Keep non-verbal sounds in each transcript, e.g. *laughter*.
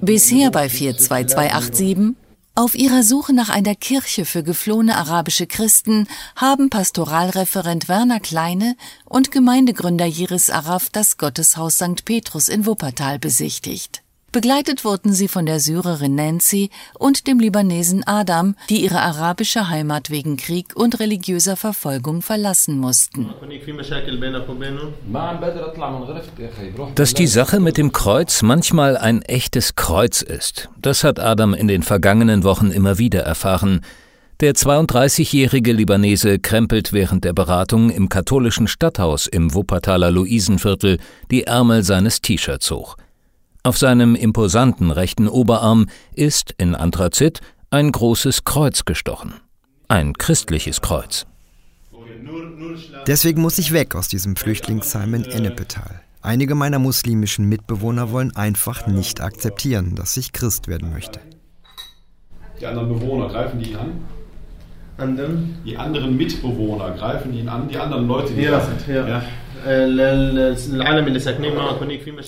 Bisher bei 42287 auf ihrer Suche nach einer Kirche für geflohene arabische Christen haben Pastoralreferent Werner Kleine und Gemeindegründer Jiris Araf das Gotteshaus St. Petrus in Wuppertal besichtigt. Begleitet wurden sie von der Syrerin Nancy und dem Libanesen Adam, die ihre arabische Heimat wegen Krieg und religiöser Verfolgung verlassen mussten. Dass die Sache mit dem Kreuz manchmal ein echtes Kreuz ist, das hat Adam in den vergangenen Wochen immer wieder erfahren. Der 32-jährige Libanese krempelt während der Beratung im katholischen Stadthaus im Wuppertaler Luisenviertel die Ärmel seines T-Shirts hoch. Auf seinem imposanten rechten Oberarm ist in Anthrazit ein großes Kreuz gestochen. Ein christliches Kreuz. Deswegen muss ich weg aus diesem Flüchtlingsheim in Ennepetal. Einige meiner muslimischen Mitbewohner wollen einfach nicht akzeptieren, dass ich Christ werden möchte. Die anderen Bewohner greifen die an? anderen? Die anderen Mitbewohner greifen ihn an, die anderen Leute, die da sind.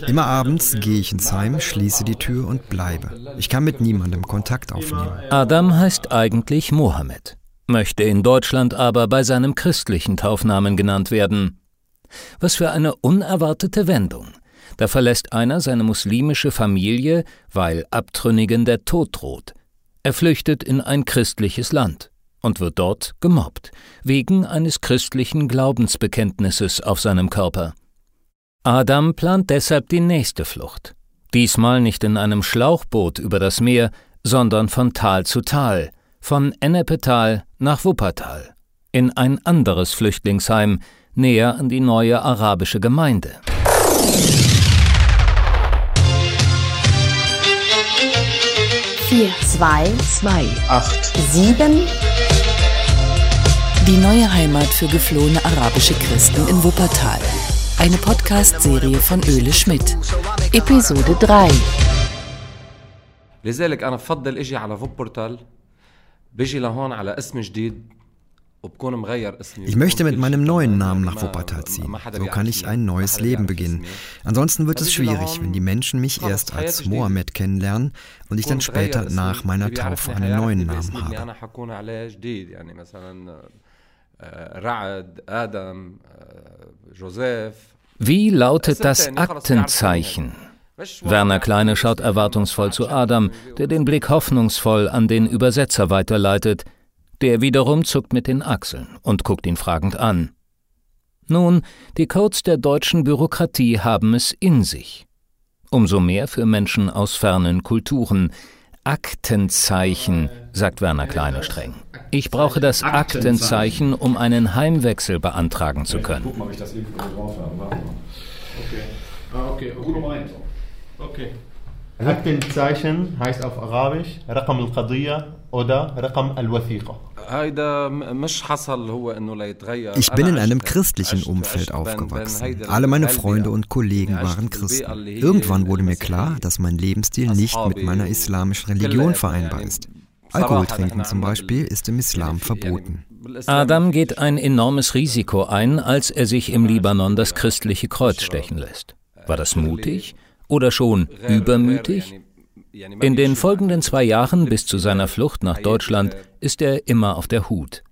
Immer abends gehe ich ins Heim, schließe die Tür und bleibe. Ich kann mit niemandem Kontakt aufnehmen. Adam heißt eigentlich Mohammed, möchte in Deutschland aber bei seinem christlichen Taufnamen genannt werden. Was für eine unerwartete Wendung. Da verlässt einer seine muslimische Familie, weil Abtrünnigen der Tod droht. Er flüchtet in ein christliches Land und wird dort gemobbt, wegen eines christlichen Glaubensbekenntnisses auf seinem Körper. Adam plant deshalb die nächste Flucht. Diesmal nicht in einem Schlauchboot über das Meer, sondern von Tal zu Tal, von Ennepetal nach Wuppertal, in ein anderes Flüchtlingsheim, näher an die neue arabische Gemeinde. vier zwei zwei acht sieben Die neue Heimat für geflohene arabische Christen in Wuppertal. Eine Podcast-Serie von Öle Schmidt. Episode 3 لذلك انا بفضل اجي على فوبورتال بيجي لهون على اسم جديد وبكون مغير اسمي Ich möchte mit meinem neuen Namen nach Wuppertal ziehen. So kann ich ein neues Leben beginnen. Ansonsten wird es schwierig, wenn die Menschen mich erst als Mohammed kennenlernen und ich dann später nach meiner Taufe einen neuen Namen habe. Wie lautet das Aktenzeichen? Werner Kleine schaut erwartungsvoll zu Adam, der den Blick hoffnungsvoll an den Übersetzer weiterleitet. Der wiederum zuckt mit den Achseln und guckt ihn fragend an. Nun, die Codes der deutschen Bürokratie haben es in sich. Umso mehr für Menschen aus fernen Kulturen. Aktenzeichen, sagt Werner Kleine streng. Ich brauche das Aktenzeichen, um einen Heimwechsel beantragen zu können. Aktenzeichen heißt auf Arabisch Rakam al-Qadiyya oder Rakam al-Wathiqa. Ich bin in einem christlichen Umfeld aufgewachsen. Alle meine Freunde und Kollegen waren Christen. Irgendwann wurde mir klar, dass mein Lebensstil nicht mit meiner islamischen Religion vereinbar ist. Alkohol trinken zum Beispiel ist im Islam verboten. Adam geht ein enormes Risiko ein, als er sich im Libanon das christliche Kreuz stechen lässt. War das mutig oder schon übermütig? In den folgenden zwei Jahren bis zu seiner Flucht nach Deutschland ist er immer auf der Hut.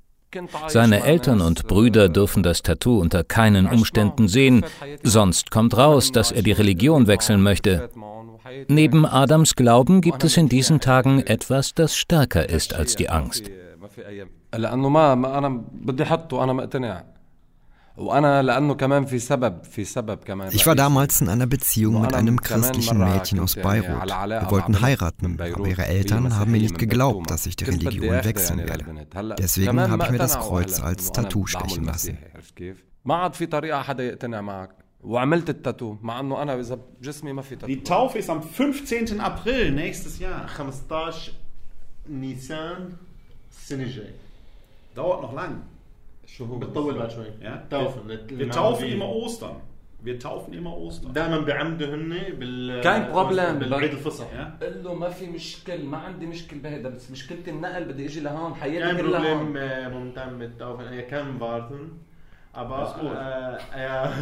Seine Eltern und Brüder dürfen das Tattoo unter keinen Umständen sehen, sonst kommt raus, dass er die Religion wechseln möchte. Neben Adams Glauben gibt es in diesen Tagen etwas, das stärker ist als die Angst. لانه ما ما انا بدي احطه انا مقتنع Ich war damals in einer Beziehung mit einem christlichen Mädchen aus Beirut. Wir wollten heiraten, aber ihre Eltern haben mir nicht geglaubt, dass ich die Religion wechseln werde. Deswegen habe ich mir das Kreuz als Tattoo stechen lassen. Die Taufe ist am 15. April nächstes Jahr. Nissan Dauert noch lang. شو هو؟ بتطول بعد شوي. Ja? Taufen. Wir, wir taufen immer Ostern. Wir taufen immer Ostern. دائما بيعمدوا هن بال كان problem. بالعيد الفصح. Ja? قل له ما في مشكل ما عندي مشكل بهذا بس مشكلتي النقل بدي اجي لهون حياتي Kein كلها Problem هون äh, momentan mit Taufen. Ihr kann warten.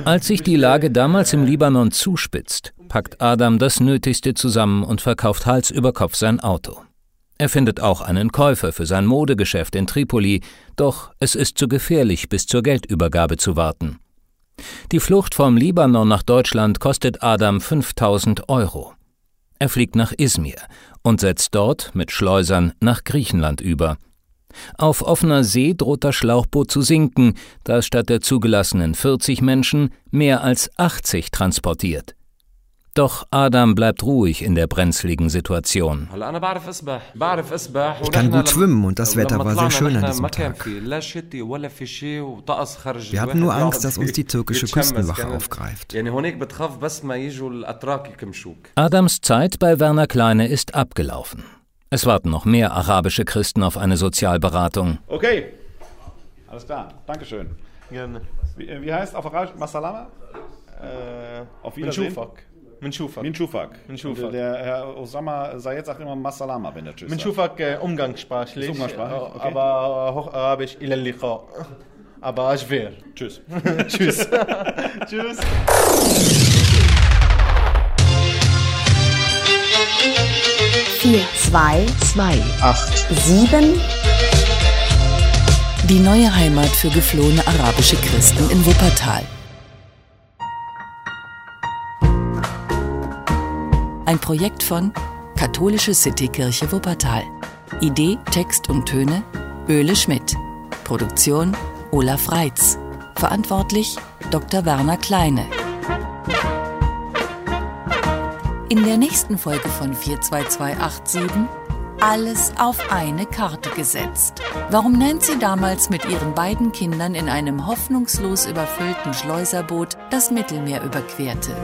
Als sich die Lage damals im Libanon zuspitzt, packt Adam das Nötigste zusammen und verkauft Hals über Kopf sein Auto. Er findet auch einen Käufer für sein Modegeschäft in Tripoli, doch es ist zu gefährlich, bis zur Geldübergabe zu warten. Die Flucht vom Libanon nach Deutschland kostet Adam 5000 Euro. Er fliegt nach Izmir und setzt dort mit Schleusern nach Griechenland über. Auf offener See droht das Schlauchboot zu sinken, da es statt der zugelassenen 40 Menschen mehr als 80 transportiert. Doch Adam bleibt ruhig in der brenzligen Situation. Ich kann gut schwimmen und das Wetter war sehr schön an diesem Tag. Wir hatten nur Angst, dass uns die türkische Küstenwache aufgreift. Adams Zeit bei Werner Kleine ist abgelaufen. Es warten noch mehr arabische Christen auf eine Sozialberatung. Okay, alles klar, Dankeschön. Gerne. Wie, wie heißt auf Arabisch Masalama? Äh, auf Wiedersehen. Min Schufak. Min Schufak. Min Schufak. Der Herr Osama Sayed sagt immer Masalama, wenn er Tschüss Min Schufak äh, umgangssprachlich, Ist umgangssprachlich, okay. aber äh, Hocharabisch ila liqa. Aber schwer. *laughs* *laughs* Tschüss. Tschüss. Tschüss. Vier, zwei, zwei, acht, sieben. Die neue Heimat für geflohene arabische Christen in Wuppertal. Ein Projekt von Katholische Citykirche Wuppertal. Idee, Text und Töne Öle Schmidt. Produktion Olaf Reitz. Verantwortlich Dr. Werner Kleine. In der nächsten Folge von 42287 alles auf eine Karte gesetzt. Warum Nancy damals mit ihren beiden Kindern in einem hoffnungslos überfüllten Schleuserboot das Mittelmeer überquerte.